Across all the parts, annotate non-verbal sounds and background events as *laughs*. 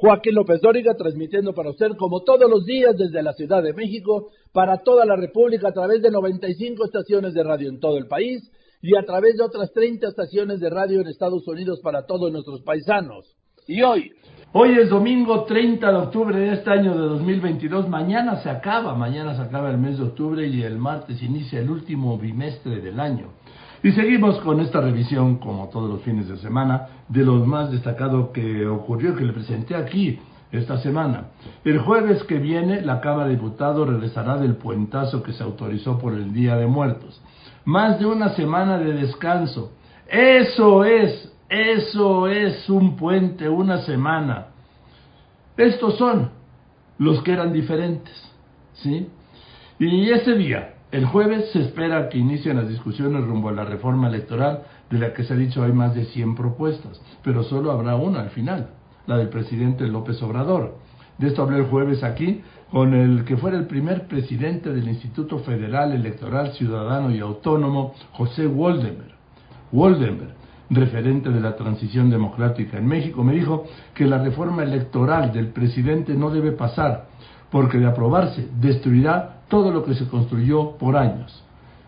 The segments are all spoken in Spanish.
Joaquín López Dóriga, transmitiendo para usted como todos los días desde la Ciudad de México, para toda la República a través de 95 estaciones de radio en todo el país y a través de otras 30 estaciones de radio en Estados Unidos para todos nuestros paisanos. Y hoy, Hoy es domingo 30 de octubre de este año de 2022. Mañana se acaba, mañana se acaba el mes de octubre y el martes inicia el último bimestre del año. Y seguimos con esta revisión, como todos los fines de semana, de lo más destacado que ocurrió, que le presenté aquí esta semana. El jueves que viene, la Cámara de Diputados regresará del puentazo que se autorizó por el Día de Muertos. Más de una semana de descanso. Eso es eso es un puente, una semana. Estos son los que eran diferentes, ¿sí? Y ese día, el jueves, se espera que inicien las discusiones rumbo a la reforma electoral, de la que se ha dicho hay más de 100 propuestas, pero solo habrá una al final, la del presidente López Obrador. De esto hablé el jueves aquí con el que fuera el primer presidente del Instituto Federal Electoral Ciudadano y Autónomo, José Woldenberg. Woldenberg referente de la transición democrática en México, me dijo que la reforma electoral del presidente no debe pasar, porque de aprobarse destruirá todo lo que se construyó por años.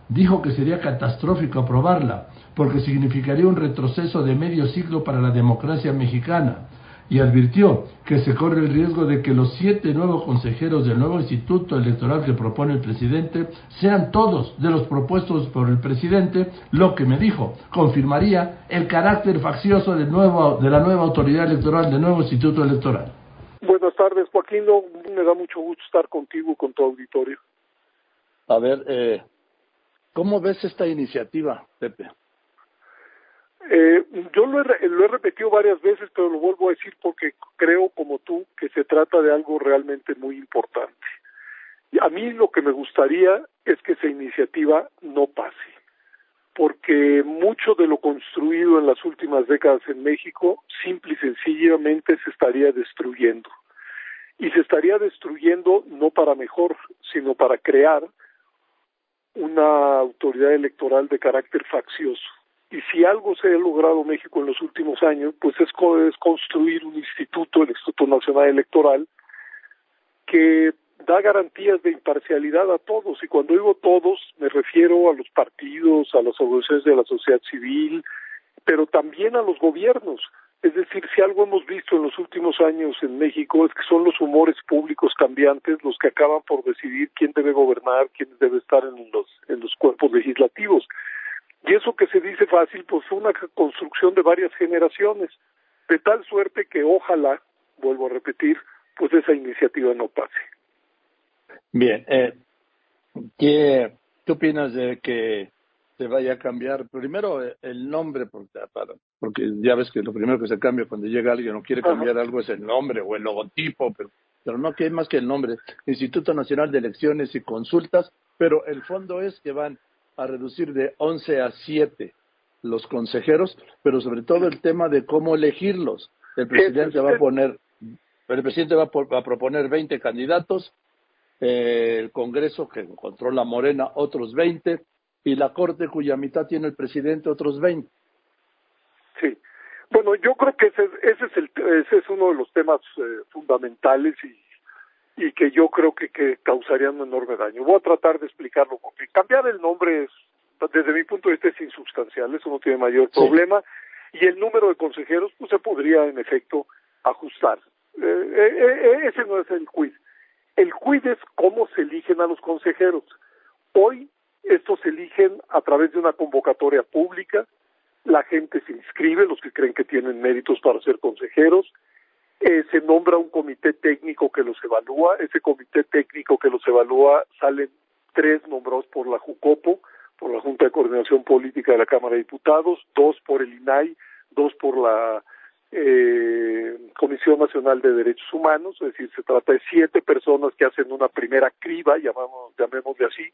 Dijo que sería catastrófico aprobarla, porque significaría un retroceso de medio siglo para la democracia mexicana, y advirtió que se corre el riesgo de que los siete nuevos consejeros del nuevo instituto electoral que propone el presidente sean todos de los propuestos por el presidente, lo que me dijo confirmaría el carácter faccioso de, nuevo, de la nueva autoridad electoral del nuevo instituto electoral. Buenas tardes, Joaquín. Me da mucho gusto estar contigo y con tu auditorio. A ver, eh, ¿cómo ves esta iniciativa, Pepe? Eh, yo lo he, lo he repetido varias veces, pero lo vuelvo a decir porque creo, como tú, que se trata de algo realmente muy importante. A mí lo que me gustaría es que esa iniciativa no pase, porque mucho de lo construido en las últimas décadas en México simple y sencillamente se estaría destruyendo. Y se estaría destruyendo no para mejor, sino para crear una autoridad electoral de carácter faccioso y si algo se ha logrado México en los últimos años, pues es, construir un instituto, el Instituto Nacional Electoral, que da garantías de imparcialidad a todos. Y cuando digo todos, me refiero a los partidos, a las organizaciones de la sociedad civil, pero también a los gobiernos. Es decir, si algo hemos visto en los últimos años en México es que son los humores públicos cambiantes los que acaban por decidir quién debe gobernar, quién debe estar en los, en los cuerpos legislativos. Y eso que se dice fácil, pues fue una construcción de varias generaciones, de tal suerte que ojalá, vuelvo a repetir, pues esa iniciativa no pase. Bien, eh, ¿qué, ¿qué opinas de que se vaya a cambiar. Primero eh, el nombre, porque, porque ya ves que lo primero que se cambia cuando llega alguien o quiere cambiar algo es el nombre o el logotipo, pero, pero no que más que el nombre, Instituto Nacional de Elecciones y Consultas, pero el fondo es que van a reducir de 11 a 7 los consejeros, pero sobre todo el tema de cómo elegirlos. El presidente va a poner, el presidente va a, proponer 20 candidatos, eh, el Congreso que controla Morena otros 20 y la Corte cuya mitad tiene el presidente otros 20. Sí. Bueno, yo creo que ese, ese es el ese es uno de los temas eh, fundamentales y y que yo creo que, que causarían un enorme daño. Voy a tratar de explicarlo. Porque cambiar el nombre es, desde mi punto de vista, es insubstancial, eso no tiene mayor problema. Y el número de consejeros, pues se podría, en efecto, ajustar. Eh, eh, eh, ese no es el quiz. El quiz es cómo se eligen a los consejeros. Hoy a través de una convocatoria pública, la gente se inscribe, los que creen que tienen méritos para ser consejeros, eh, se nombra un comité técnico que los evalúa, ese comité técnico que los evalúa salen tres nombrados por la JUCOPO, por la Junta de Coordinación Política de la Cámara de Diputados, dos por el INAI, dos por la eh, Comisión Nacional de Derechos Humanos, es decir, se trata de siete personas que hacen una primera criba, llamamos, llamémosle así,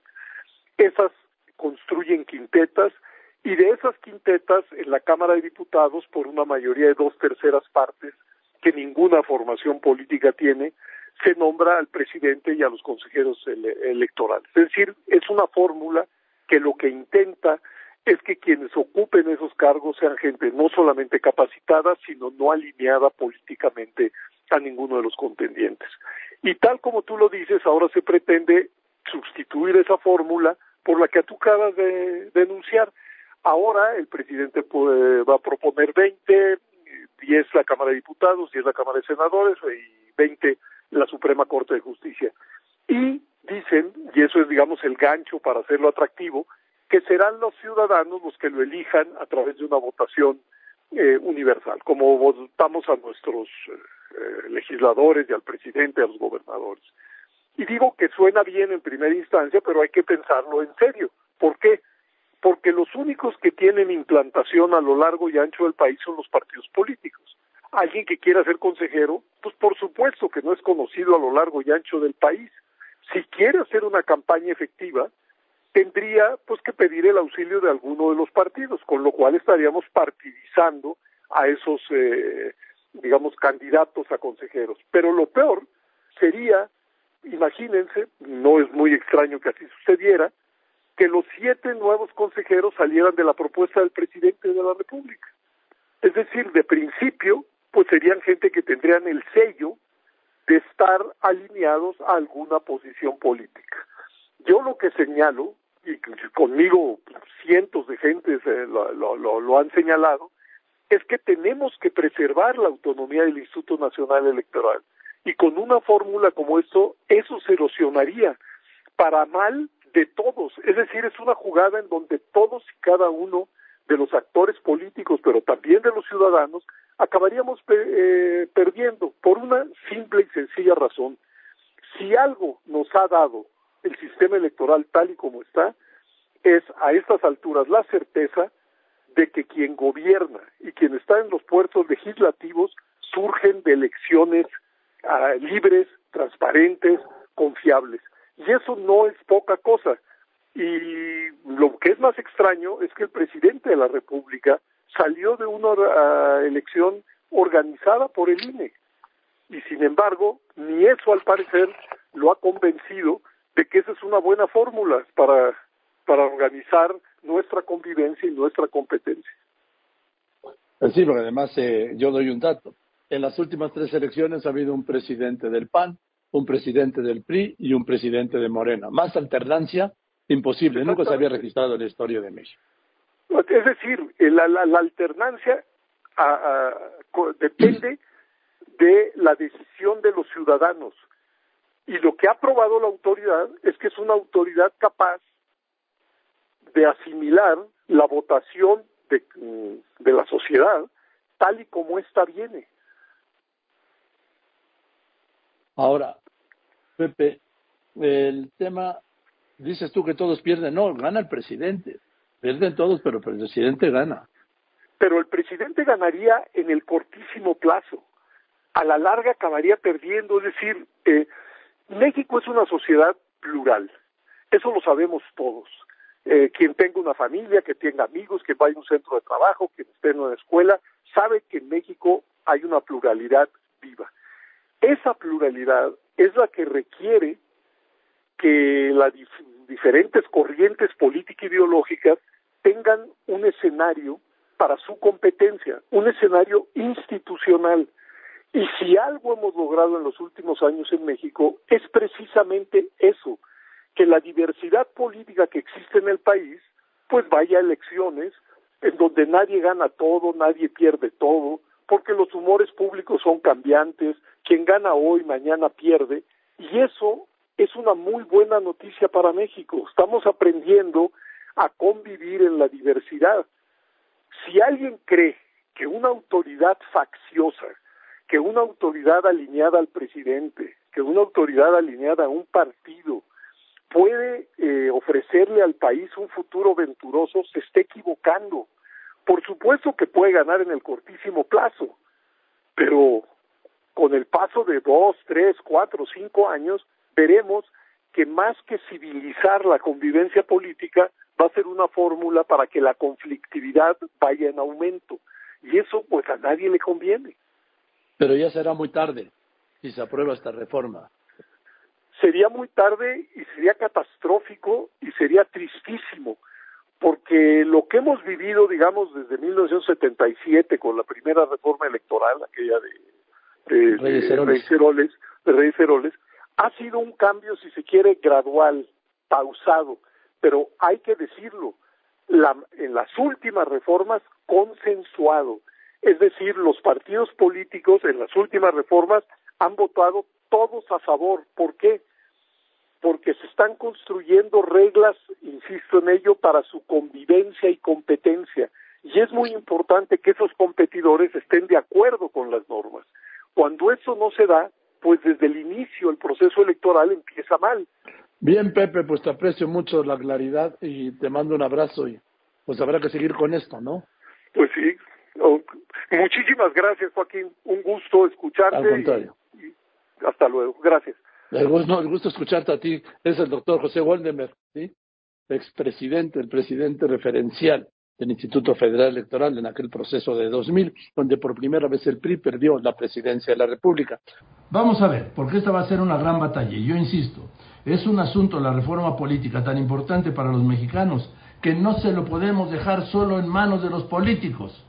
esas construyen quintetas y de esas quintetas en la Cámara de Diputados, por una mayoría de dos terceras partes, que ninguna formación política tiene, se nombra al presidente y a los consejeros electorales. Es decir, es una fórmula que lo que intenta es que quienes ocupen esos cargos sean gente no solamente capacitada, sino no alineada políticamente a ninguno de los contendientes. Y tal como tú lo dices, ahora se pretende sustituir esa fórmula por la que tú acabas de denunciar. Ahora el presidente va a proponer 20, 10 la Cámara de Diputados, 10 la Cámara de Senadores y 20 la Suprema Corte de Justicia. Y dicen, y eso es digamos el gancho para hacerlo atractivo, que serán los ciudadanos los que lo elijan a través de una votación eh, universal, como votamos a nuestros eh, legisladores y al presidente, a los gobernadores. Y digo que suena bien en primera instancia, pero hay que pensarlo en serio. ¿Por qué? Porque los únicos que tienen implantación a lo largo y ancho del país son los partidos políticos. Alguien que quiera ser consejero, pues por supuesto que no es conocido a lo largo y ancho del país. Si quiere hacer una campaña efectiva, tendría pues que pedir el auxilio de alguno de los partidos, con lo cual estaríamos partidizando a esos, eh, digamos, candidatos a consejeros. Pero lo peor sería imagínense, no es muy extraño que así sucediera, que los siete nuevos consejeros salieran de la propuesta del presidente de la República. Es decir, de principio, pues serían gente que tendrían el sello de estar alineados a alguna posición política. Yo lo que señalo, y conmigo cientos de gentes lo, lo, lo han señalado, es que tenemos que preservar la autonomía del Instituto Nacional Electoral y con una fórmula como esto, eso se erosionaría para mal de todos. Es decir, es una jugada en donde todos y cada uno de los actores políticos, pero también de los ciudadanos, acabaríamos eh, perdiendo por una simple y sencilla razón. Si algo nos ha dado el sistema electoral tal y como está, es a estas alturas la certeza de que quien gobierna y quien está en los puertos legislativos surgen de elecciones libres, transparentes, confiables. Y eso no es poca cosa. Y lo que es más extraño es que el presidente de la República salió de una ah, elección organizada por el INE. Y sin embargo, ni eso al parecer lo ha convencido de que esa es una buena fórmula para, para organizar nuestra convivencia y nuestra competencia. Sí, pero además eh, yo doy un dato. En las últimas tres elecciones ha habido un presidente del PAN, un presidente del PRI y un presidente de Morena. Más alternancia, imposible. Nunca se había registrado en la historia de México. Es decir, eh, la, alternancia depende de la decisión de los ciudadanos. Y lo que ha probado la autoridad es que es una autoridad capaz de asimilar la votación de, de la sociedad tal y como ésta viene. Ahora, Pepe, el tema, dices tú que todos pierden, no, gana el presidente. Pierden todos, pero el presidente gana. Pero el presidente ganaría en el cortísimo plazo. A la larga acabaría perdiendo, es decir, eh, México es una sociedad plural. Eso lo sabemos todos. Eh, quien tenga una familia, que tenga amigos, que vaya a un centro de trabajo, que esté en una escuela, sabe que en México hay una pluralidad viva. Esa pluralidad es la que requiere que las diferentes corrientes políticas ideológicas tengan un escenario para su competencia, un escenario institucional. Y si algo hemos logrado en los últimos años en México es precisamente eso, que la diversidad política que existe en el país, pues vaya a elecciones en donde nadie gana todo, nadie pierde todo, porque los humores públicos son cambiantes, quien gana hoy mañana pierde, y eso es una muy buena noticia para México. Estamos aprendiendo a convivir en la diversidad. Si alguien cree que una autoridad facciosa, que una autoridad alineada al presidente, que una autoridad alineada a un partido puede eh, ofrecerle al país un futuro venturoso, se está equivocando. Por supuesto que puede ganar en el cortísimo plazo, pero con el paso de dos, tres, cuatro, cinco años, veremos que más que civilizar la convivencia política, va a ser una fórmula para que la conflictividad vaya en aumento. Y eso pues a nadie le conviene. Pero ya será muy tarde si se aprueba esta reforma. Sería muy tarde y sería catastrófico y sería tristísimo, porque lo que hemos vivido, digamos, desde 1977 con la primera reforma electoral, aquella de, de, Reyes Heroles, Reyes Heroles, ha sido un cambio, si se quiere, gradual, pausado, pero hay que decirlo, la, en las últimas reformas consensuado. Es decir, los partidos políticos en las últimas reformas han votado todos a favor. ¿Por qué? Porque se están construyendo reglas, insisto en ello, para su convivencia y competencia. Y es muy importante que esos competidores estén de acuerdo con las normas. Cuando eso no se da, pues desde el inicio el proceso electoral empieza mal. Bien, Pepe, pues te aprecio mucho la claridad y te mando un abrazo y pues habrá que seguir con esto, ¿no? Pues sí. Oh, muchísimas gracias, Joaquín. Un gusto escucharte. Al contrario. hasta luego. Gracias. El gusto, el gusto escucharte a ti es el doctor José Waldemer, ¿sí? expresidente, el presidente referencial del Instituto Federal Electoral en aquel proceso de 2000, donde por primera vez el PRI perdió la presidencia de la República. Vamos a ver, porque esta va a ser una gran batalla. Y yo insisto, es un asunto, la reforma política, tan importante para los mexicanos, que no se lo podemos dejar solo en manos de los políticos.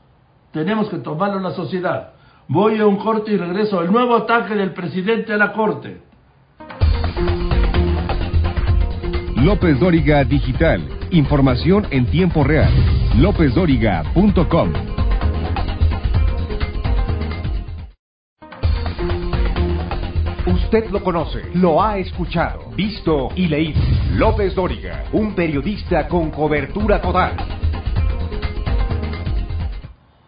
Tenemos que tomarlo la sociedad. Voy a un corte y regreso. El nuevo ataque del presidente a la Corte. López Dóriga Digital. Información en tiempo real. LópezDóriga.com. Usted lo conoce, lo ha escuchado, visto y leído. López Dóriga, un periodista con cobertura total.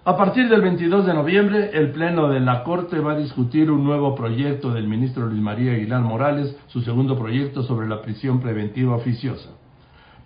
A partir del 22 de noviembre, el Pleno de la Corte va a discutir un nuevo proyecto del ministro Luis María Aguilar Morales, su segundo proyecto sobre la prisión preventiva oficiosa.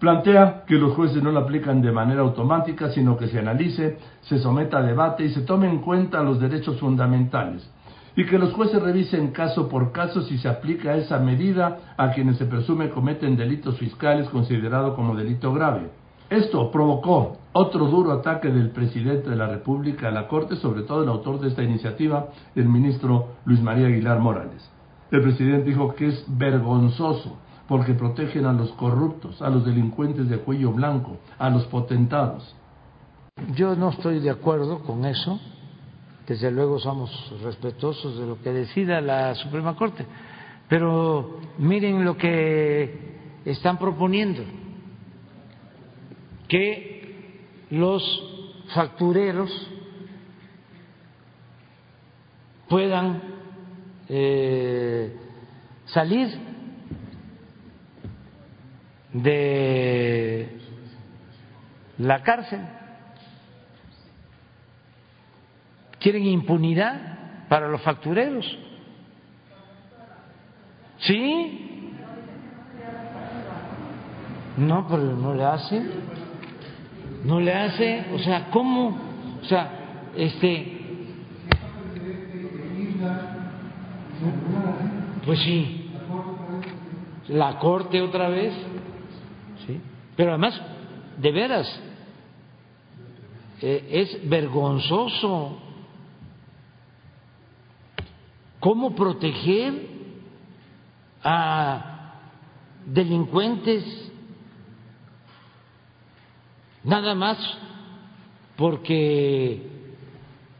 Plantea que los jueces no lo aplican de manera automática, sino que se analice, se someta a debate y se tome en cuenta los derechos fundamentales, y que los jueces revisen caso por caso si se aplica esa medida a quienes se presume cometen delitos fiscales considerado como delito grave. Esto provocó otro duro ataque del presidente de la República a la Corte, sobre todo el autor de esta iniciativa, el ministro Luis María Aguilar Morales. El presidente dijo que es vergonzoso porque protegen a los corruptos, a los delincuentes de cuello blanco, a los potentados. Yo no estoy de acuerdo con eso, desde luego somos respetuosos de lo que decida la Suprema Corte, pero miren lo que están proponiendo, que los factureros puedan eh, salir de la cárcel. Quieren impunidad para los factureros. ¿Sí? No, pero no le hace. No le hace. O sea, ¿cómo? O sea, este. Pues sí. La corte otra vez. Pero además, de veras, eh, es vergonzoso cómo proteger a delincuentes nada más porque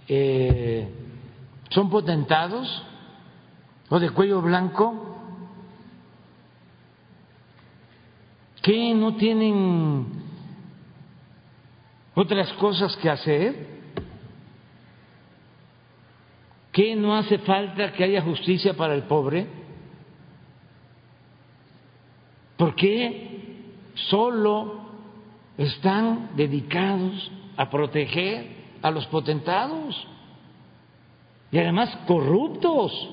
eh, son potentados o de cuello blanco ¿Qué no tienen otras cosas que hacer? ¿Qué no hace falta que haya justicia para el pobre? ¿Por qué solo están dedicados a proteger a los potentados y además corruptos?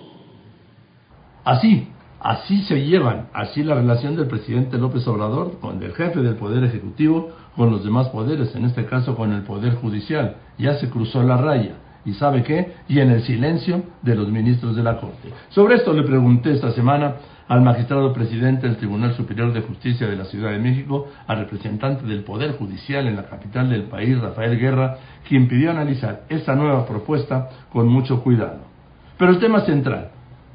Así, Así se llevan, así la relación del presidente López Obrador con el jefe del Poder Ejecutivo, con los demás poderes, en este caso con el Poder Judicial. Ya se cruzó la raya. ¿Y sabe qué? Y en el silencio de los ministros de la Corte. Sobre esto le pregunté esta semana al magistrado presidente del Tribunal Superior de Justicia de la Ciudad de México, al representante del Poder Judicial en la capital del país, Rafael Guerra, quien pidió analizar esta nueva propuesta con mucho cuidado. Pero el tema central,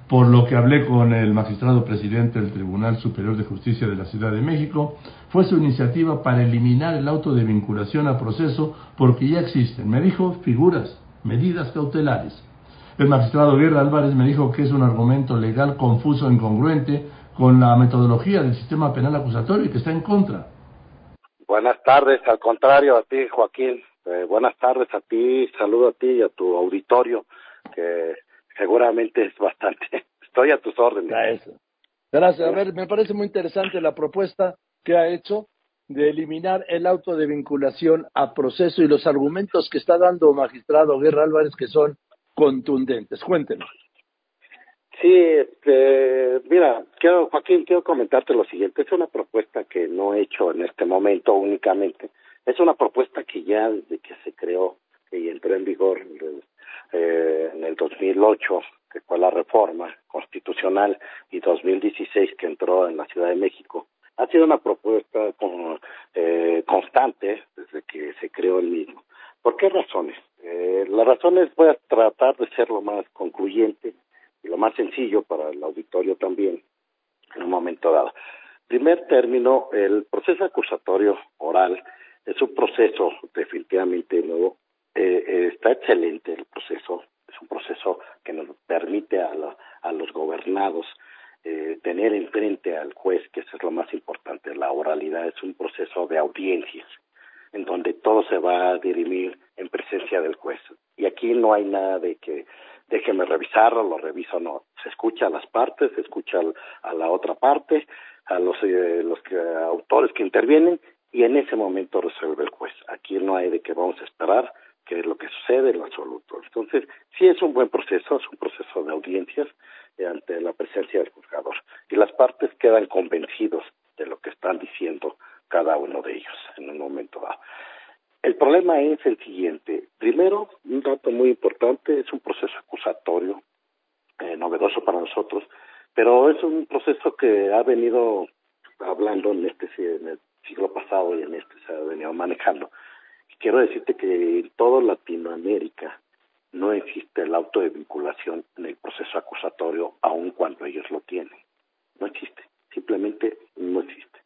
por lo que hablé con el magistrado presidente del Tribunal Superior de Justicia de la Ciudad de México, fue su iniciativa para eliminar el auto de vinculación a proceso porque ya existen, me dijo, figuras, medidas cautelares. El magistrado Guerra Álvarez me dijo que es un argumento legal confuso e incongruente con la metodología del sistema penal acusatorio y que está en contra. Buenas tardes, al contrario a ti, Joaquín. Eh, buenas tardes a ti, saludo a ti y a tu auditorio, que seguramente es bastante. *laughs* Estoy a tus órdenes. Gracias. Gracias. A ver, me parece muy interesante la propuesta que ha hecho de eliminar el auto de vinculación a proceso y los argumentos que está dando magistrado Guerra Álvarez que son contundentes. Cuéntenos. Sí, este, mira, quiero, Joaquín, quiero comentarte lo siguiente. Es una propuesta que no he hecho en este momento únicamente. Es una propuesta que ya desde que se creó y entró en vigor eh, en el 2008, que fue la reforma constitucional, y 2016, que entró en la Ciudad de México, ha sido una propuesta eh, constante desde que se creó el mismo. ¿Por qué razones? Eh, las razones voy a tratar de ser lo más concluyente y lo más sencillo para el auditorio también en un momento dado. Primer término, el proceso acusatorio oral es un proceso definitivamente nuevo eh, eh, está excelente el proceso, es un proceso que nos permite a, a los gobernados eh, tener enfrente al juez, que eso es lo más importante, la oralidad es un proceso de audiencias, en donde todo se va a dirimir en presencia del juez. Y aquí no hay nada de que déjeme revisarlo, lo reviso, no. Se escucha a las partes, se escucha a la otra parte, a los, eh, los que, autores que intervienen, y en ese momento resuelve el juez. Aquí no hay de que vamos a esperar que es lo que sucede en absoluto. Entonces, sí es un buen proceso, es un proceso de audiencias eh, ante la presencia del juzgador. Y las partes quedan convencidos de lo que están diciendo cada uno de ellos en un momento dado. El problema es el siguiente. Primero, un dato muy importante, es un proceso acusatorio, eh, novedoso para nosotros, pero es un proceso que ha venido hablando en este en el siglo pasado y en este se ha venido manejando quiero decirte que en toda Latinoamérica no existe el auto de vinculación en el proceso acusatorio, aun cuando ellos lo tienen. No existe, simplemente no existe.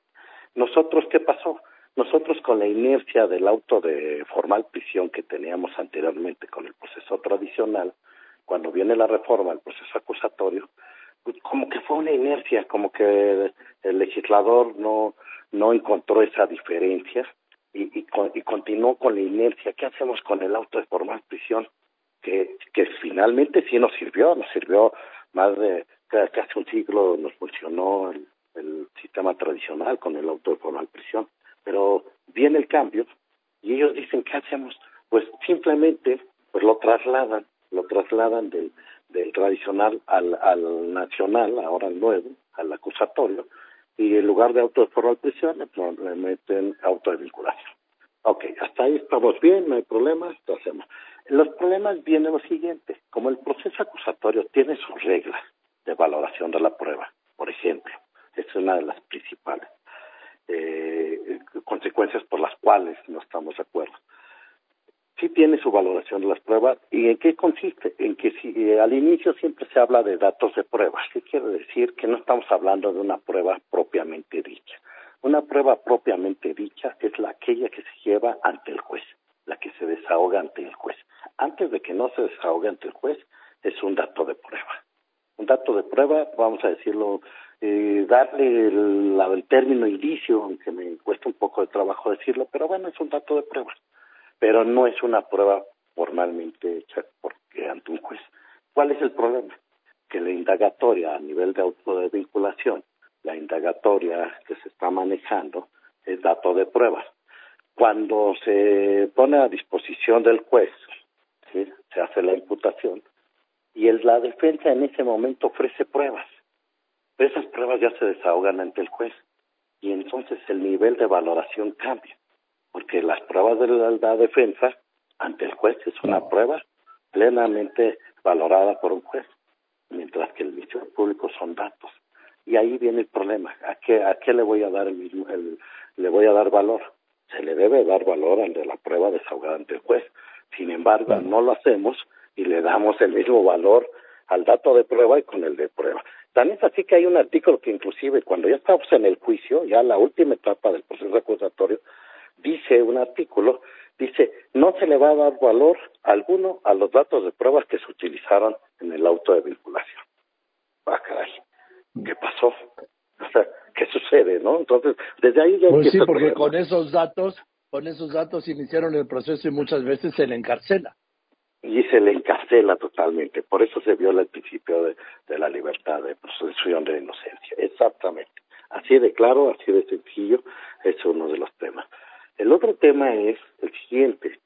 Nosotros, ¿qué pasó? Nosotros con la inercia del auto de formal prisión que teníamos anteriormente con el proceso tradicional, cuando viene la reforma del proceso acusatorio, pues como que fue una inercia, como que el legislador no, no encontró esa diferencia y, y, y continuó con la inercia. ¿Qué hacemos con el auto de formal prisión? Que, que finalmente sí nos sirvió, nos sirvió más de casi un siglo, nos funcionó el, el sistema tradicional con el auto de formal prisión. Pero viene el cambio y ellos dicen, ¿qué hacemos? Pues simplemente pues lo trasladan, lo trasladan del, del tradicional al, al nacional, ahora al nuevo, al acusatorio, y en lugar de auto de formal prisión le meten auto de vinculación. Ok, hasta ahí estamos bien, no hay problemas, lo hacemos. Los problemas vienen lo siguiente, como el proceso acusatorio tiene sus reglas de valoración de la prueba, por ejemplo, es una de las principales eh, consecuencias por las cuales no estamos de acuerdo sí tiene su valoración de las pruebas. ¿Y en qué consiste? En que si eh, al inicio siempre se habla de datos de pruebas. ¿Qué quiere decir? Que no estamos hablando de una prueba propiamente dicha. Una prueba propiamente dicha es la aquella que se lleva ante el juez, la que se desahoga ante el juez. Antes de que no se desahogue ante el juez, es un dato de prueba. Un dato de prueba, vamos a decirlo, eh, darle el, el término indicio, aunque me cuesta un poco de trabajo decirlo, pero bueno, es un dato de prueba pero no es una prueba formalmente hecha porque ante un juez. ¿Cuál es el problema? Que la indagatoria a nivel de auto de vinculación, la indagatoria que se está manejando es dato de prueba. Cuando se pone a disposición del juez, se hace la imputación y la defensa en ese momento ofrece pruebas. Esas pruebas ya se desahogan ante el juez y entonces el nivel de valoración cambia porque las pruebas de la, defensa ante el juez es una prueba plenamente valorada por un juez, mientras que el Ministerio Público son datos. Y ahí viene el problema. ¿A qué, a qué le voy a dar el mismo, el, le voy a dar valor? Se le debe dar valor al de la prueba desahogada ante el juez. Sin embargo, no lo hacemos y le damos el mismo valor al dato de prueba y con el de prueba. También es así que hay un artículo que inclusive cuando ya estamos en el juicio, ya la última etapa del proceso acusatorio, dice un artículo, dice, no se le va a dar valor alguno a los datos de pruebas que se utilizaron en el auto de vinculación. Ah, caray, ¿qué pasó? O sea, ¿qué sucede, no? Entonces, desde ahí ya Pues sí, porque con esos datos, con esos datos iniciaron el proceso y muchas veces se le encarcela y se le encarcela totalmente. Por eso se viola el principio de, de la libertad de presunción de inocencia. Exactamente. Así de claro, así de sencillo, es uno de los temas. El otro tema es el siguiente.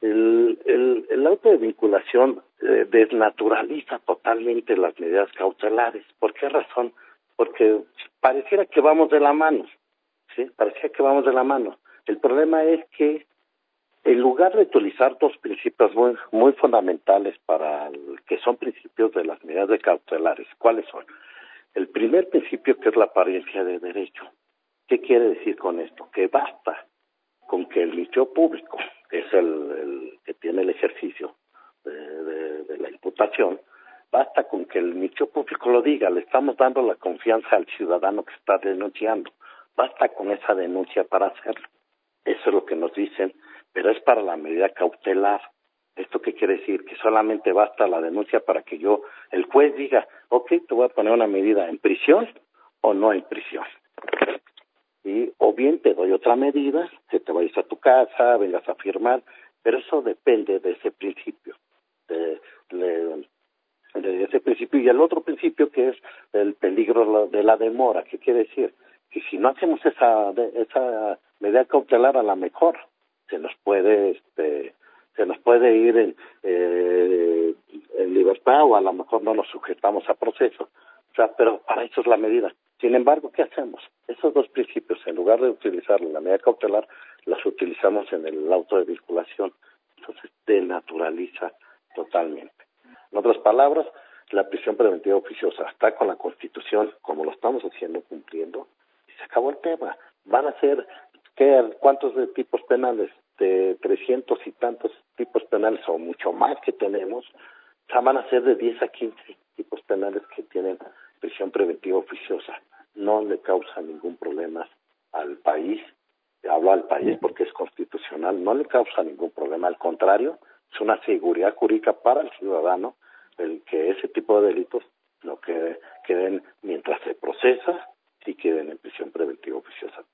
El, auto de vinculación eh, desnaturaliza totalmente las medidas cautelares. ¿Por qué razón? Porque pareciera que vamos de la mano. ¿sí? Parecía que vamos de la mano. El problema es que en lugar de utilizar dos principios muy, muy fundamentales para el, que son principios de las medidas de cautelares, ¿cuáles son? El primer principio que es la apariencia de derecho. ¿Qué quiere decir con esto? Que basta con que el Ministerio Público, que es el, que tiene el ejercicio de, de, de, la imputación, basta con que el Ministerio Público lo diga, le estamos dando la confianza al ciudadano que está denunciando, basta con esa denuncia para hacerlo. Eso es lo que nos dicen pero es para la medida cautelar. ¿Esto qué quiere decir? Que solamente basta la denuncia para que yo, el juez diga, ok, te voy a poner una medida en prisión o no en prisión. Y, o bien te doy otra medida, que te vayas a tu casa, vengas a firmar, pero eso depende de ese principio, de, de, ese principio. Y el otro principio que es el peligro de la demora, ¿qué quiere decir? Que si no hacemos esa, esa medida cautelar, a la mejor se nos puede este se nos puede ir en, eh, en libertad o a lo mejor no nos sujetamos a proceso. O sea, pero para eso es la medida. Sin embargo, ¿qué hacemos? Esos dos principios, en lugar de utilizar la medida cautelar, las utilizamos en el auto de vinculación. Entonces, denaturaliza totalmente. En otras palabras, la prisión preventiva oficiosa está con la Constitución, como lo estamos haciendo, cumpliendo, y se acabó el tema. Van a ser ¿Qué, ¿Cuántos tipos penales? De 300 y tantos tipos penales o mucho más que tenemos, ya van a ser de 10 a 15 tipos penales que tienen prisión preventiva oficiosa. No le causa ningún problema al país, hablo al país porque es constitucional, no le causa ningún problema, al contrario, es una seguridad jurídica para el ciudadano el que ese tipo de delitos no quede, queden mientras se procesa y queden en prisión preventiva oficiosa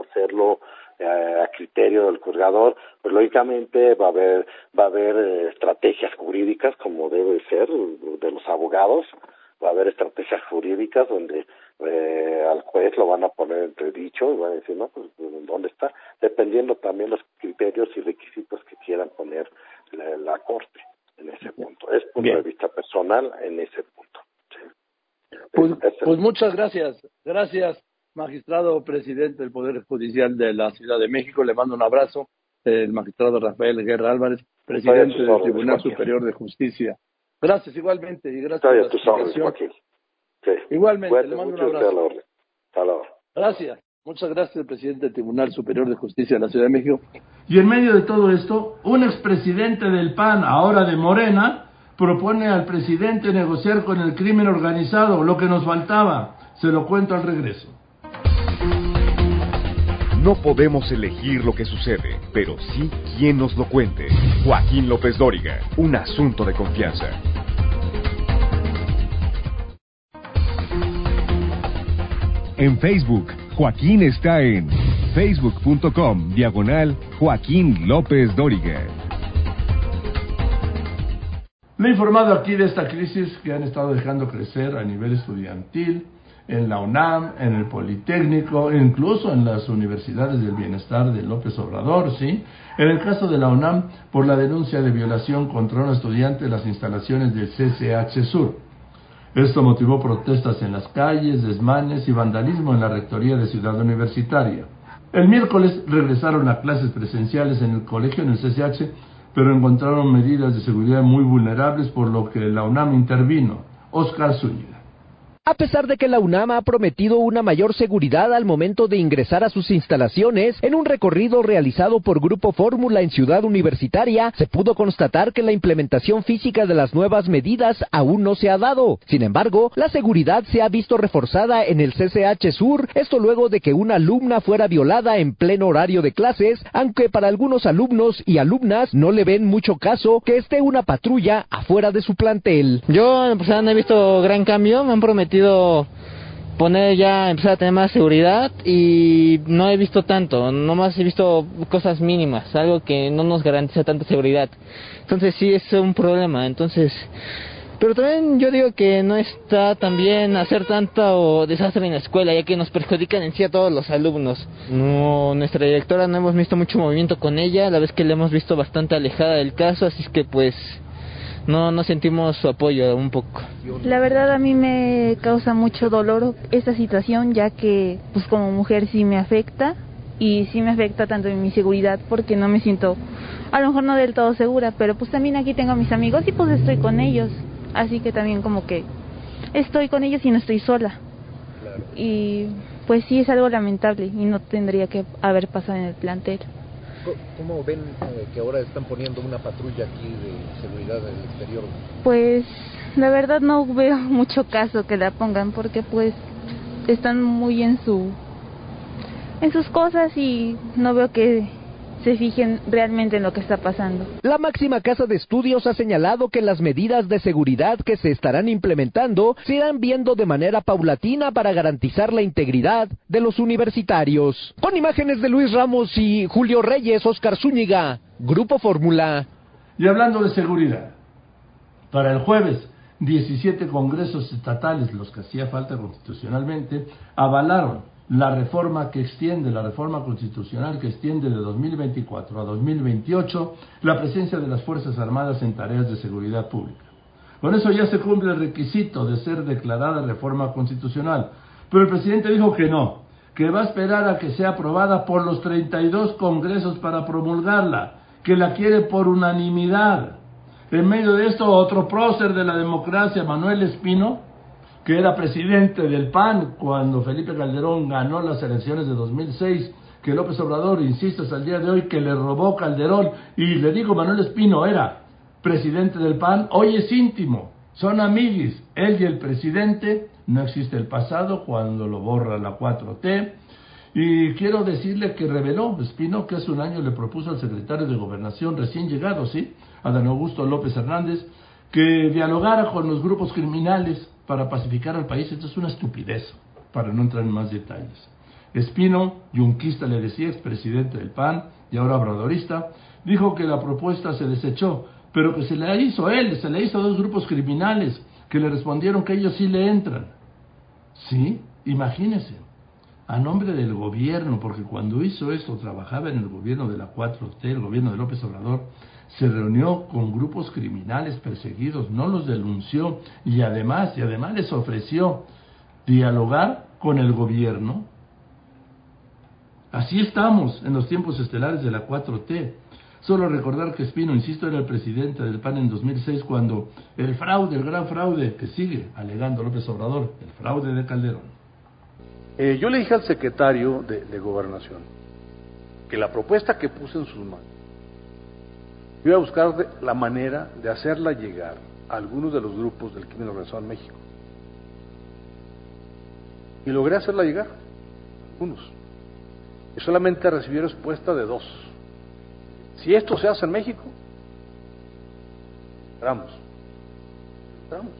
hacerlo eh, a criterio del juzgador, pues lógicamente va a haber va a haber eh, estrategias jurídicas como debe ser de los abogados, va a haber estrategias jurídicas donde eh, al juez lo van a poner entredicho y va a decir, no, pues ¿dónde está? Dependiendo también los criterios y requisitos que quieran poner la, la Corte en ese punto. Es punto Bien. de vista personal en ese punto. Sí. Pues, pues muchas gracias. Gracias magistrado presidente del Poder Judicial de la Ciudad de México. Le mando un abrazo. El magistrado Rafael Guerra Álvarez, presidente del Tribunal Superior de Justicia. Gracias igualmente y gracias por la explicación. Sí. Igualmente, bueno, le mando un abrazo. Hasta luego. Gracias. Muchas gracias, presidente del Tribunal Superior de Justicia de la Ciudad de México. Y en medio de todo esto, un expresidente del PAN, ahora de Morena, propone al presidente negociar con el crimen organizado, lo que nos faltaba. Se lo cuento al regreso. No podemos elegir lo que sucede, pero sí quien nos lo cuente. Joaquín López Dóriga, un asunto de confianza. En Facebook, Joaquín está en facebook.com diagonal Joaquín López Dóriga. Me he informado aquí de esta crisis que han estado dejando crecer a nivel estudiantil, en la UNAM, en el Politécnico, incluso en las universidades del bienestar de López Obrador, ¿sí? En el caso de la UNAM, por la denuncia de violación contra un estudiante de las instalaciones del CCH Sur. Esto motivó protestas en las calles, desmanes y vandalismo en la rectoría de Ciudad Universitaria. El miércoles regresaron a clases presenciales en el colegio en el CCH pero encontraron medidas de seguridad muy vulnerables por lo que la UNAM intervino. Oscar Zúñiga. A pesar de que la UNAM ha prometido una mayor seguridad al momento de ingresar a sus instalaciones, en un recorrido realizado por Grupo Fórmula en Ciudad Universitaria, se pudo constatar que la implementación física de las nuevas medidas aún no se ha dado. Sin embargo, la seguridad se ha visto reforzada en el CCH Sur, esto luego de que una alumna fuera violada en pleno horario de clases, aunque para algunos alumnos y alumnas no le ven mucho caso que esté una patrulla afuera de su plantel. Yo en no he visto gran cambio, me han prometido poner ya, empezar a tener más seguridad y no he visto tanto, nomás he visto cosas mínimas, algo que no nos garantiza tanta seguridad. Entonces sí es un problema, entonces... Pero también yo digo que no está tan bien hacer tanto desastre en la escuela, ya que nos perjudican en sí a todos los alumnos. No, nuestra directora no hemos visto mucho movimiento con ella, la vez que la hemos visto bastante alejada del caso, así que pues no, no sentimos su apoyo un poco. La verdad a mí me causa mucho dolor esta situación ya que pues como mujer sí me afecta y sí me afecta tanto en mi seguridad porque no me siento a lo mejor no del todo segura, pero pues también aquí tengo a mis amigos y pues estoy con ellos, así que también como que estoy con ellos y no estoy sola. Y pues sí es algo lamentable y no tendría que haber pasado en el plantel. ¿Cómo ven eh, que ahora están poniendo una patrulla aquí de seguridad en el exterior? Pues la verdad no veo *laughs* mucho caso que la pongan porque pues están muy en su en sus cosas y no veo que se fijen realmente en lo que está pasando. La máxima casa de estudios ha señalado que las medidas de seguridad que se estarán implementando se irán viendo de manera paulatina para garantizar la integridad de los universitarios. Con imágenes de Luis Ramos y Julio Reyes, Oscar Zúñiga, Grupo Fórmula. Y hablando de seguridad, para el jueves 17 congresos estatales, los que hacía falta constitucionalmente, avalaron la reforma que extiende, la reforma constitucional que extiende de 2024 a 2028 la presencia de las Fuerzas Armadas en tareas de seguridad pública. Con eso ya se cumple el requisito de ser declarada reforma constitucional. Pero el presidente dijo que no, que va a esperar a que sea aprobada por los 32 congresos para promulgarla, que la quiere por unanimidad. En medio de esto, otro prócer de la democracia, Manuel Espino, que era presidente del PAN cuando Felipe Calderón ganó las elecciones de 2006, que López Obrador insiste hasta el día de hoy que le robó Calderón, y le digo, Manuel Espino era presidente del PAN, hoy es íntimo, son amiguis, él y el presidente, no existe el pasado cuando lo borra la 4T, y quiero decirle que reveló Espino que hace un año le propuso al secretario de Gobernación recién llegado, ¿sí? Adán Augusto López Hernández, que dialogara con los grupos criminales para pacificar al país. Esto es una estupidez, para no entrar en más detalles. Espino, yunquista le decía, expresidente del PAN y ahora obradorista, dijo que la propuesta se desechó, pero que se le hizo él, se le hizo a dos grupos criminales que le respondieron que ellos sí le entran. Sí, imagínense, a nombre del gobierno, porque cuando hizo eso trabajaba en el gobierno de la 4T, el gobierno de López Obrador, se reunió con grupos criminales perseguidos, no los denunció y además, y además les ofreció dialogar con el gobierno. Así estamos en los tiempos estelares de la 4T. Solo recordar que Espino, insisto, era el presidente del PAN en 2006 cuando el fraude, el gran fraude que sigue alegando López Obrador, el fraude de Calderón. Eh, yo le dije al secretario de, de Gobernación que la propuesta que puse en sus manos Iba a buscar la manera de hacerla llegar a algunos de los grupos del crimen organizado en México. Y logré hacerla llegar, algunos. Y solamente recibí respuesta de dos. Si esto se hace en México, entramos. Entramos.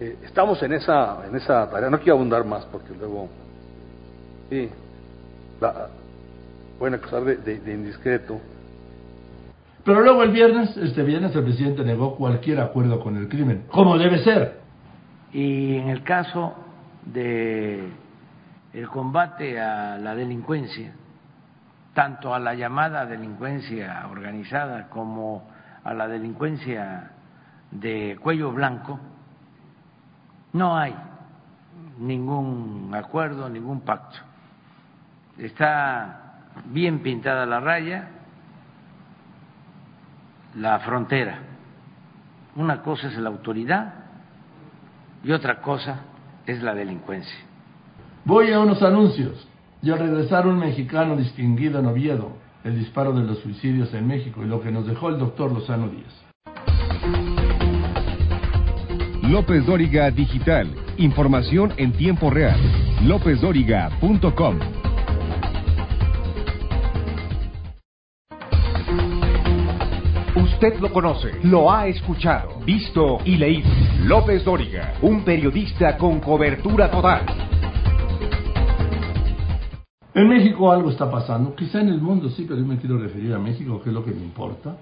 Eh, estamos en esa, en esa tarea. No quiero abundar más porque luego. Sí. La, pueden acusar de indiscreto pero luego el viernes, este viernes el presidente negó cualquier acuerdo con el crimen, como debe ser. Y en el caso de el combate a la delincuencia, tanto a la llamada delincuencia organizada como a la delincuencia de cuello blanco, no hay ningún acuerdo, ningún pacto. Está bien pintada la raya, la frontera. Una cosa es la autoridad y otra cosa es la delincuencia. Voy a unos anuncios. Y al regresar un mexicano distinguido en Oviedo, el disparo de los suicidios en México y lo que nos dejó el doctor Lozano Díaz. López Dóriga Digital. Información en tiempo real. LópezDóriga.com. Usted lo conoce, lo ha escuchado, visto y leído. López Dóriga, un periodista con cobertura total. En México algo está pasando, quizá en el mundo sí, pero yo me quiero referir a México, que es lo que me importa.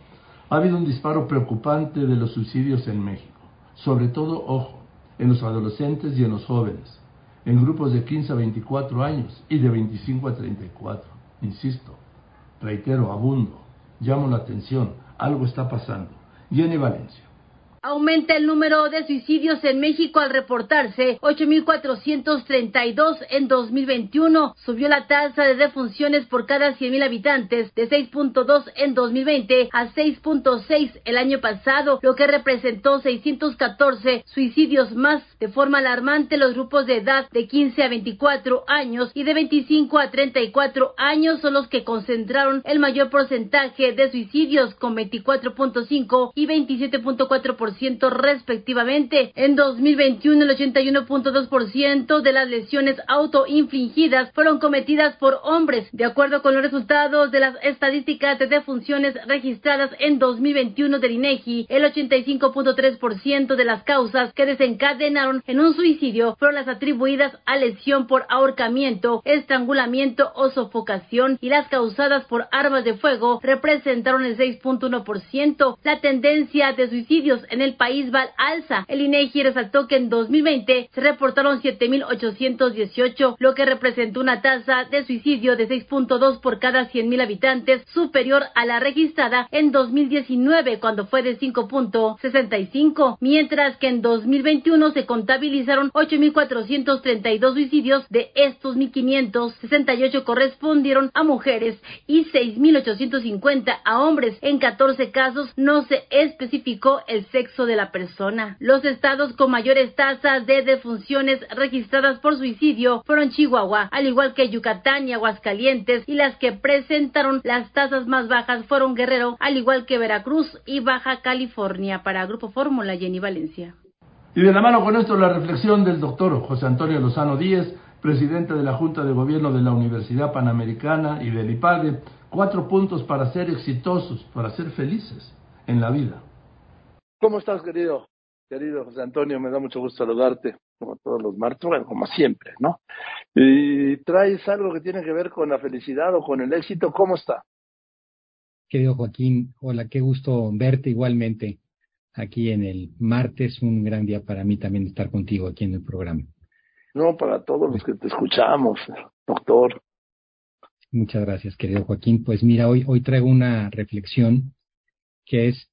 Ha habido un disparo preocupante de los suicidios en México, sobre todo, ojo, en los adolescentes y en los jóvenes, en grupos de 15 a 24 años y de 25 a 34. Insisto, reitero, abundo, llamo la atención, algo está pasando. Jenny Valencia. Aumenta el número de suicidios en México al reportarse 8.432 en 2021. Subió la tasa de defunciones por cada 100.000 habitantes de 6.2 en 2020 a 6.6 el año pasado, lo que representó 614 suicidios más. De forma alarmante, los grupos de edad de 15 a 24 años y de 25 a 34 años son los que concentraron el mayor porcentaje de suicidios con 24.5 y 27.4% respectivamente. En 2021 el 81.2% de las lesiones autoinfligidas fueron cometidas por hombres, de acuerdo con los resultados de las estadísticas de defunciones registradas en 2021 del INEGI. El 85.3% de las causas que desencadenaron en un suicidio fueron las atribuidas a lesión por ahorcamiento, estrangulamiento o sofocación y las causadas por armas de fuego representaron el 6.1%. La tendencia de suicidios en el país va al alza. El INEGI resaltó que en 2020 se reportaron 7.818, lo que representó una tasa de suicidio de 6.2 por cada 100.000 habitantes, superior a la registrada en 2019, cuando fue de 5.65, mientras que en 2021 se contabilizaron 8.432 suicidios, de estos 1.568 correspondieron a mujeres y 6.850 a hombres. En 14 casos no se especificó el sexo de la persona. Los estados con mayores tasas de defunciones registradas por suicidio fueron Chihuahua, al igual que Yucatán y Aguascalientes, y las que presentaron las tasas más bajas fueron Guerrero, al igual que Veracruz y Baja California. Para Grupo Fórmula, Jenny Valencia. Y de la mano con esto la reflexión del doctor José Antonio Lozano Díez, presidente de la Junta de Gobierno de la Universidad Panamericana y del IPADE, cuatro puntos para ser exitosos, para ser felices en la vida. ¿Cómo estás, querido? Querido José Antonio, me da mucho gusto saludarte, como todos los martes, bueno, como siempre, ¿no? Y traes algo que tiene que ver con la felicidad o con el éxito, ¿cómo está? Querido Joaquín, hola, qué gusto verte igualmente aquí en el martes, un gran día para mí también estar contigo aquí en el programa. No, para todos los que te escuchamos, doctor. Muchas gracias, querido Joaquín. Pues mira, hoy, hoy traigo una reflexión que es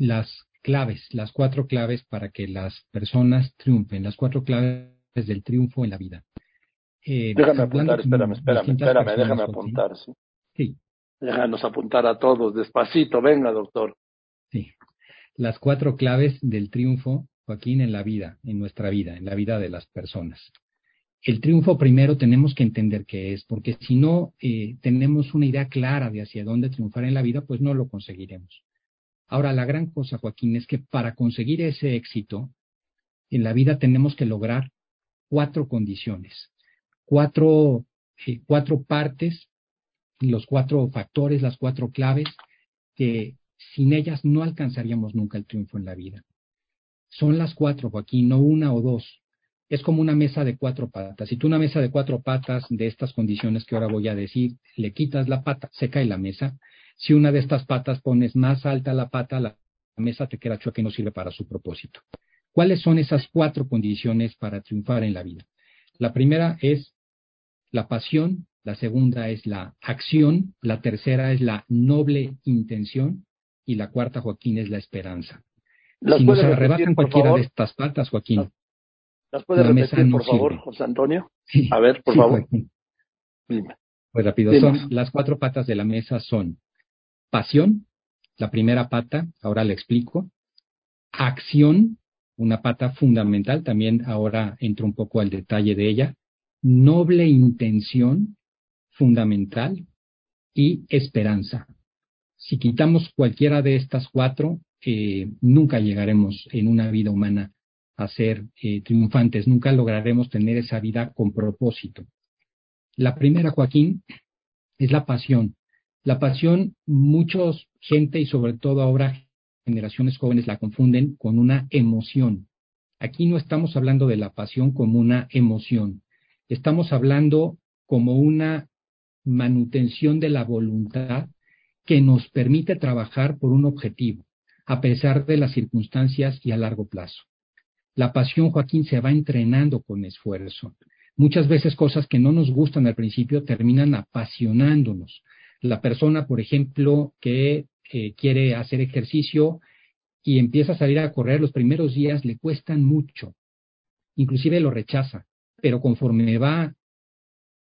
las claves, las cuatro claves para que las personas triunfen, las cuatro claves del triunfo en la vida. Eh, déjame apuntar, espérame, espérame, espérame, déjame apuntar, sí. Sí. Déjanos apuntar a todos, despacito, venga, doctor. Sí. Las cuatro claves del triunfo, Joaquín, en la vida, en nuestra vida, en la vida de las personas. El triunfo primero tenemos que entender qué es, porque si no eh, tenemos una idea clara de hacia dónde triunfar en la vida, pues no lo conseguiremos. Ahora, la gran cosa, Joaquín, es que para conseguir ese éxito en la vida tenemos que lograr cuatro condiciones, cuatro, eh, cuatro partes, los cuatro factores, las cuatro claves, que sin ellas no alcanzaríamos nunca el triunfo en la vida. Son las cuatro, Joaquín, no una o dos. Es como una mesa de cuatro patas. Si tú una mesa de cuatro patas de estas condiciones que ahora voy a decir, le quitas la pata, se cae la mesa. Si una de estas patas pones más alta la pata, la mesa te queda chueca y no sirve para su propósito. ¿Cuáles son esas cuatro condiciones para triunfar en la vida? La primera es la pasión, la segunda es la acción, la tercera es la noble intención y la cuarta, Joaquín, es la esperanza. Si nos arrebatan cualquiera de estas patas, Joaquín. ¿Las puede repetir, por favor, José Antonio? A ver, por favor. Dime. Pues rápido, son las cuatro patas de la mesa son pasión, La primera pata, ahora le explico. Acción, una pata fundamental, también ahora entro un poco al detalle de ella. Noble intención, fundamental. Y esperanza. Si quitamos cualquiera de estas cuatro, eh, nunca llegaremos en una vida humana a ser eh, triunfantes, nunca lograremos tener esa vida con propósito. La primera, Joaquín, es la pasión. La pasión, muchos gente y sobre todo ahora generaciones jóvenes la confunden con una emoción. Aquí no estamos hablando de la pasión como una emoción, estamos hablando como una manutención de la voluntad que nos permite trabajar por un objetivo, a pesar de las circunstancias y a largo plazo. La pasión, Joaquín, se va entrenando con esfuerzo. Muchas veces cosas que no nos gustan al principio terminan apasionándonos. La persona, por ejemplo, que eh, quiere hacer ejercicio y empieza a salir a correr, los primeros días le cuestan mucho. Inclusive lo rechaza, pero conforme va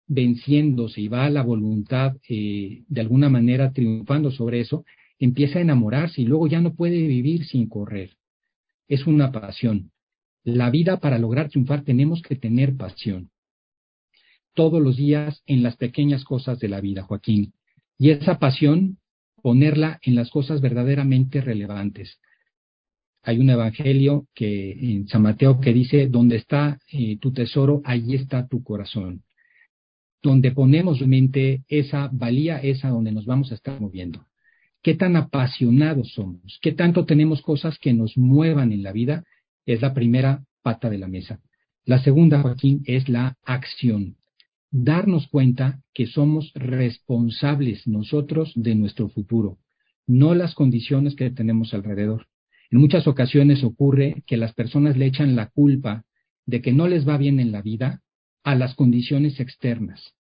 venciéndose y va la voluntad eh, de alguna manera triunfando sobre eso, empieza a enamorarse y luego ya no puede vivir sin correr. Es una pasión. La vida para lograr triunfar tenemos que tener pasión todos los días en las pequeñas cosas de la vida, Joaquín. Y esa pasión, ponerla en las cosas verdaderamente relevantes. Hay un evangelio que en San Mateo que dice, donde está eh, tu tesoro, allí está tu corazón. Donde ponemos mente, esa valía esa donde nos vamos a estar moviendo. ¿Qué tan apasionados somos? ¿Qué tanto tenemos cosas que nos muevan en la vida? Es la primera pata de la mesa. La segunda, Joaquín, es la acción darnos cuenta que somos responsables nosotros de nuestro futuro, no las condiciones que tenemos alrededor. En muchas ocasiones ocurre que las personas le echan la culpa de que no les va bien en la vida a las condiciones externas.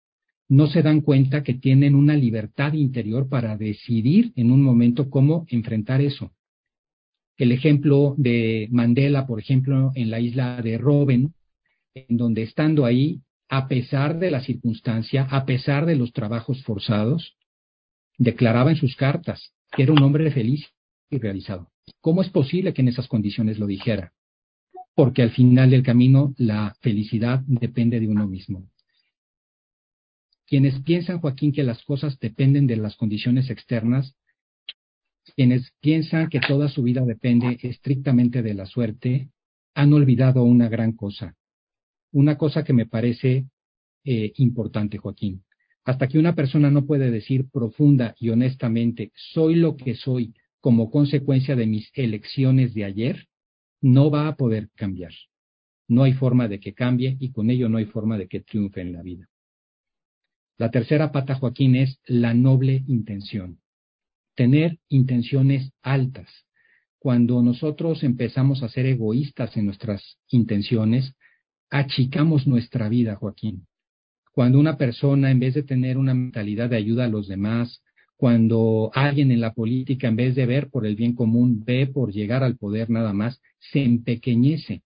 No se dan cuenta que tienen una libertad interior para decidir en un momento cómo enfrentar eso. El ejemplo de Mandela, por ejemplo, en la isla de Robben, en donde estando ahí a pesar de la circunstancia, a pesar de los trabajos forzados, declaraba en sus cartas que era un hombre feliz y realizado. ¿Cómo es posible que en esas condiciones lo dijera? Porque al final del camino la felicidad depende de uno mismo. Quienes piensan, Joaquín, que las cosas dependen de las condiciones externas, quienes piensan que toda su vida depende estrictamente de la suerte, han olvidado una gran cosa, una cosa que me parece eh, importante, Joaquín. Hasta que una persona no puede decir profunda y honestamente, soy lo que soy como consecuencia de mis elecciones de ayer, no va a poder cambiar. No hay forma de que cambie y con ello no hay forma de que triunfe en la vida. La tercera pata, Joaquín, es la noble intención. Tener intenciones altas. Cuando nosotros empezamos a ser egoístas en nuestras intenciones, achicamos nuestra vida, Joaquín. Cuando una persona, en vez de tener una mentalidad de ayuda a los demás, cuando alguien en la política, en vez de ver por el bien común, ve por llegar al poder nada más, se empequeñece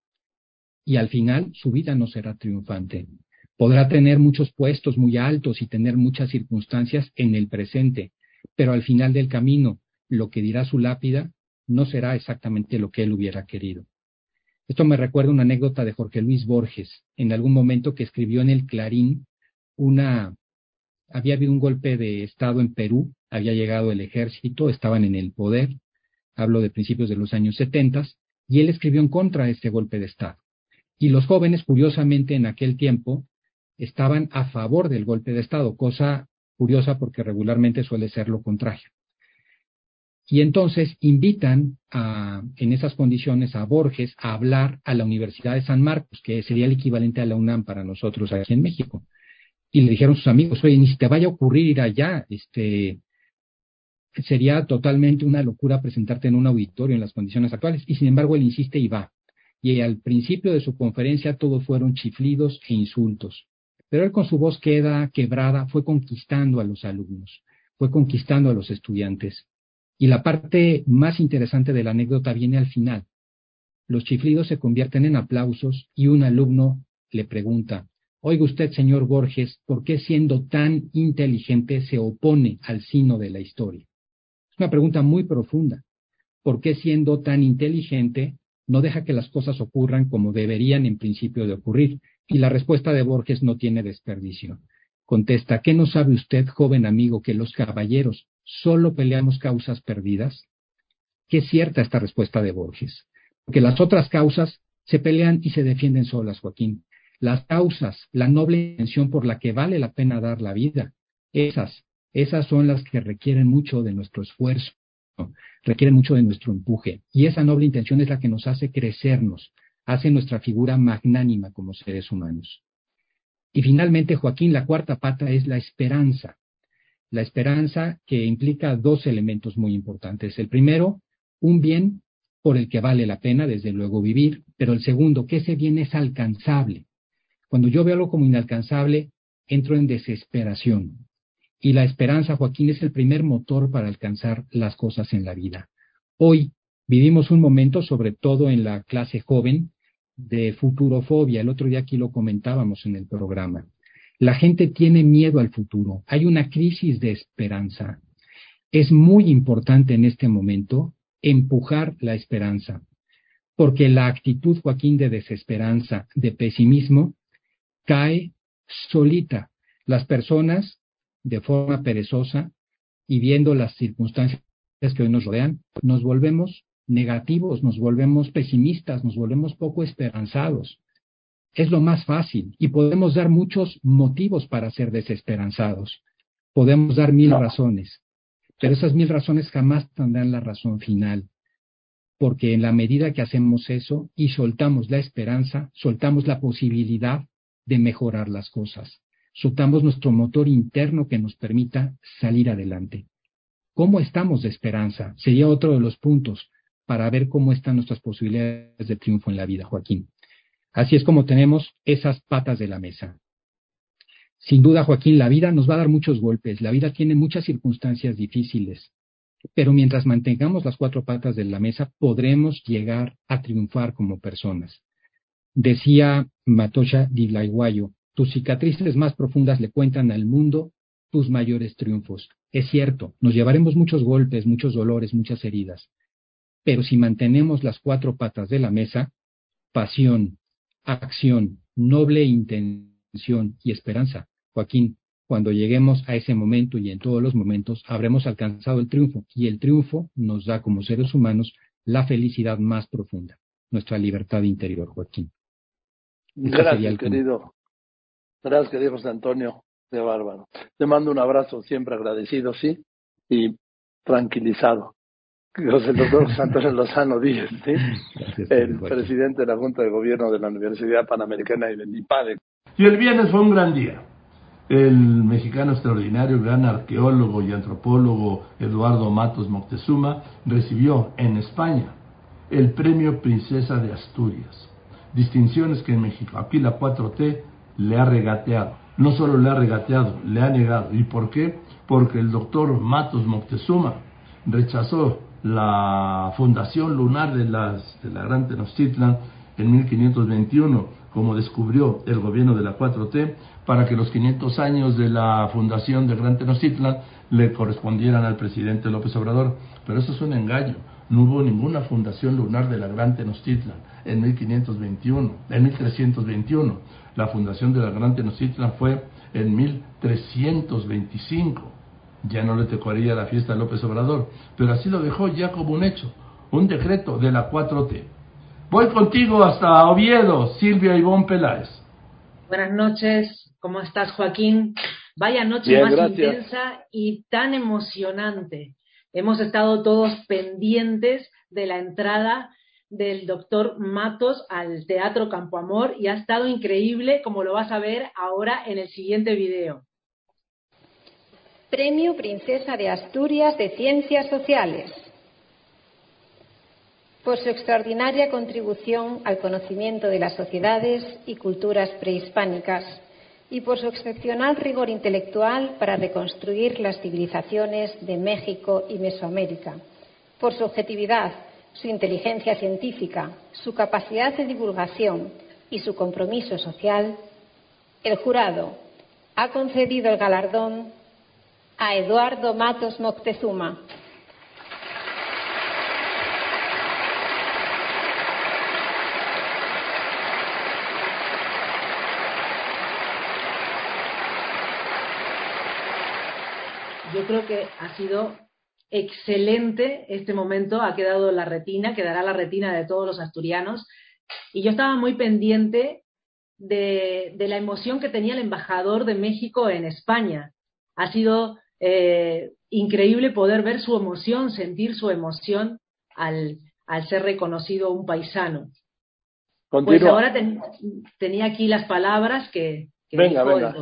y al final su vida no será triunfante. Podrá tener muchos puestos muy altos y tener muchas circunstancias en el presente, pero al final del camino, lo que dirá su lápida no será exactamente lo que él hubiera querido. Esto me recuerda una anécdota de Jorge Luis Borges, en algún momento que escribió en el Clarín una... Había habido un golpe de Estado en Perú, había llegado el ejército, estaban en el poder, hablo de principios de los años 70, y él escribió en contra de este golpe de Estado. Y los jóvenes, curiosamente, en aquel tiempo, estaban a favor del golpe de Estado, cosa curiosa porque regularmente suele ser lo contrario. Y entonces invitan a, en esas condiciones a Borges a hablar a la Universidad de San Marcos, que sería el equivalente a la UNAM para nosotros aquí en México. Y le dijeron sus amigos, oye, ni si te vaya a ocurrir ir allá, este, sería totalmente una locura presentarte en un auditorio en las condiciones actuales. Y sin embargo, él insiste y va. Y al principio de su conferencia todos fueron chiflidos e insultos. Pero él con su voz queda quebrada fue conquistando a los alumnos, fue conquistando a los estudiantes. Y la parte más interesante de la anécdota viene al final. Los chiflidos se convierten en aplausos y un alumno le pregunta, Oiga usted, señor Borges, ¿por qué siendo tan inteligente se opone al sino de la historia? Es una pregunta muy profunda. ¿Por qué siendo tan inteligente no deja que las cosas ocurran como deberían en principio de ocurrir? Y la respuesta de Borges no tiene desperdicio. Contesta, ¿qué no sabe usted, joven amigo, que los caballeros solo peleamos causas perdidas? Qué cierta esta respuesta de Borges, porque las otras causas se pelean y se defienden solas, Joaquín. Las causas, la noble intención por la que vale la pena dar la vida, esas, esas son las que requieren mucho de nuestro esfuerzo, requieren mucho de nuestro empuje. Y esa noble intención es la que nos hace crecernos, hace nuestra figura magnánima como seres humanos. Y finalmente, Joaquín, la cuarta pata es la esperanza. La esperanza que implica dos elementos muy importantes. El primero, un bien por el que vale la pena, desde luego, vivir, pero el segundo, que ese bien es alcanzable. Cuando yo veo algo como inalcanzable, entro en desesperación. Y la esperanza, Joaquín, es el primer motor para alcanzar las cosas en la vida. Hoy vivimos un momento, sobre todo en la clase joven, de futurofobia. El otro día aquí lo comentábamos en el programa. La gente tiene miedo al futuro. Hay una crisis de esperanza. Es muy importante en este momento empujar la esperanza, porque la actitud, Joaquín, de desesperanza, de pesimismo, cae solita. Las personas, de forma perezosa y viendo las circunstancias que hoy nos rodean, nos volvemos negativos, nos volvemos pesimistas, nos volvemos poco esperanzados. Es lo más fácil y podemos dar muchos motivos para ser desesperanzados. Podemos dar mil razones, pero esas mil razones jamás tendrán la razón final, porque en la medida que hacemos eso y soltamos la esperanza, soltamos la posibilidad de mejorar las cosas, soltamos nuestro motor interno que nos permita salir adelante. ¿Cómo estamos de esperanza? Sería otro de los puntos para ver cómo están nuestras posibilidades de triunfo en la vida, Joaquín. Así es como tenemos esas patas de la mesa. Sin duda, Joaquín, la vida nos va a dar muchos golpes, la vida tiene muchas circunstancias difíciles, pero mientras mantengamos las cuatro patas de la mesa, podremos llegar a triunfar como personas. Decía Matosha Dilaiwayo, tus cicatrices más profundas le cuentan al mundo tus mayores triunfos. Es cierto, nos llevaremos muchos golpes, muchos dolores, muchas heridas, pero si mantenemos las cuatro patas de la mesa, pasión, acción, noble intención y esperanza, Joaquín, cuando lleguemos a ese momento y en todos los momentos habremos alcanzado el triunfo y el triunfo nos da como seres humanos la felicidad más profunda, nuestra libertad interior, Joaquín. Gracias, querido. Gracias, querido José Antonio. De bárbaro. Te mando un abrazo siempre agradecido, sí, y tranquilizado. José doctor Santos Lozano Díez, ¿sí? *laughs* el presidente de la Junta de Gobierno de la Universidad Panamericana y del IPADE. Y el viernes fue un gran día. El mexicano extraordinario, gran arqueólogo y antropólogo Eduardo Matos Moctezuma recibió en España el premio Princesa de Asturias. Distinciones que en México, aquí la 4T le ha regateado. No solo le ha regateado, le ha negado. ¿Y por qué? Porque el doctor Matos Moctezuma rechazó la fundación lunar de, las, de la Gran Tenochtitlan en 1521, como descubrió el gobierno de la 4T, para que los 500 años de la fundación del Gran Tenochtitlan le correspondieran al presidente López Obrador. Pero eso es un engaño. No hubo ninguna fundación lunar de la Gran Tenochtitlan en 1521, en 1321. La fundación de la Gran Tenochtitlan fue en 1325 ya no le tocaría la fiesta a López Obrador, pero así lo dejó ya como un hecho, un decreto de la 4T. Voy contigo hasta Oviedo, Silvia Ivón Peláez. Buenas noches, ¿cómo estás Joaquín? Vaya noche más intensa y tan emocionante. Hemos estado todos pendientes de la entrada del doctor Matos al Teatro Campo Amor y ha estado increíble como lo vas a ver ahora en el siguiente video. Premio Princesa de Asturias de Ciencias Sociales. Por su extraordinaria contribución al conocimiento de las sociedades y culturas prehispánicas y por su excepcional rigor intelectual para reconstruir las civilizaciones de México y Mesoamérica. Por su objetividad, su inteligencia científica, su capacidad de divulgación y su compromiso social, el jurado ha concedido el galardón a Eduardo Matos Moctezuma. Yo creo que ha sido excelente este momento, ha quedado la retina, quedará la retina de todos los asturianos. Y yo estaba muy pendiente de, de la emoción que tenía el embajador de México en España. Ha sido eh, increíble poder ver su emoción, sentir su emoción al, ser reconocido un paisano. Pues ahora tenía aquí las palabras que, venga, venga.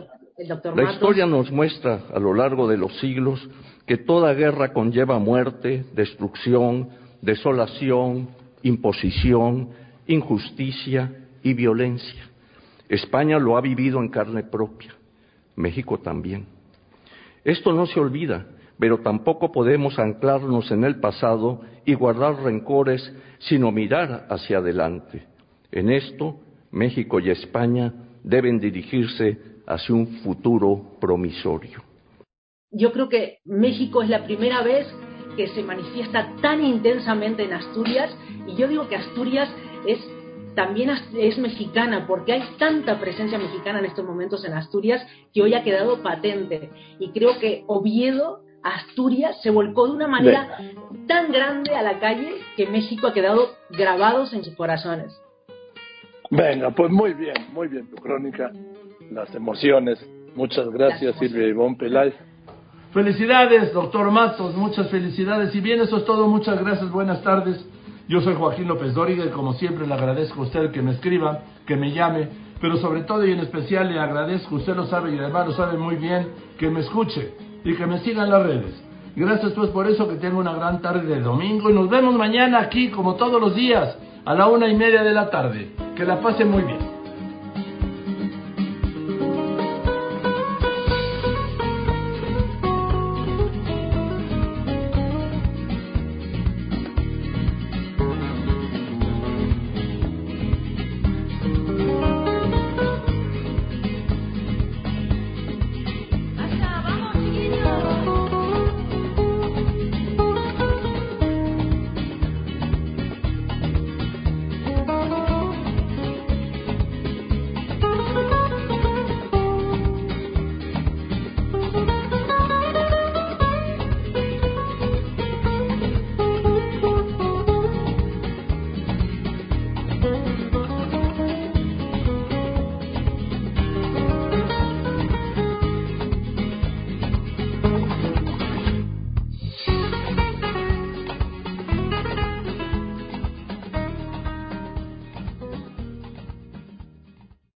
La historia nos muestra a lo largo de los siglos que toda guerra conlleva muerte, destrucción, desolación, imposición, injusticia y violencia. España lo ha vivido en carne propia, México también. Esto no se olvida, pero tampoco podemos anclarnos en el pasado y guardar rencores, sino mirar hacia adelante. En esto, México y España deben dirigirse hacia un futuro promisorio. Yo creo que México es la primera vez que se manifiesta tan intensamente en Asturias y yo digo que Asturias es también es mexicana porque hay tanta presencia mexicana en estos momentos en Asturias que hoy ha quedado patente y creo que Oviedo Asturias se volcó de una manera tan grande a la calle que México ha quedado grabados en sus corazones. Venga, pues muy bien, muy bien tu crónica, las emociones. Muchas gracias, Silvia Ivonne Pelay. Felicidades, doctor Matos, muchas felicidades. Y bien, eso es todo, muchas gracias, buenas tardes. Yo soy Joaquín López Dóriga y como siempre le agradezco a usted que me escriba, que me llame, pero sobre todo y en especial le agradezco, usted lo sabe y además lo sabe muy bien, que me escuche y que me siga en las redes. Gracias pues por eso, que tenga una gran tarde de domingo y nos vemos mañana aquí como todos los días a la una y media de la tarde. Que la pase muy bien.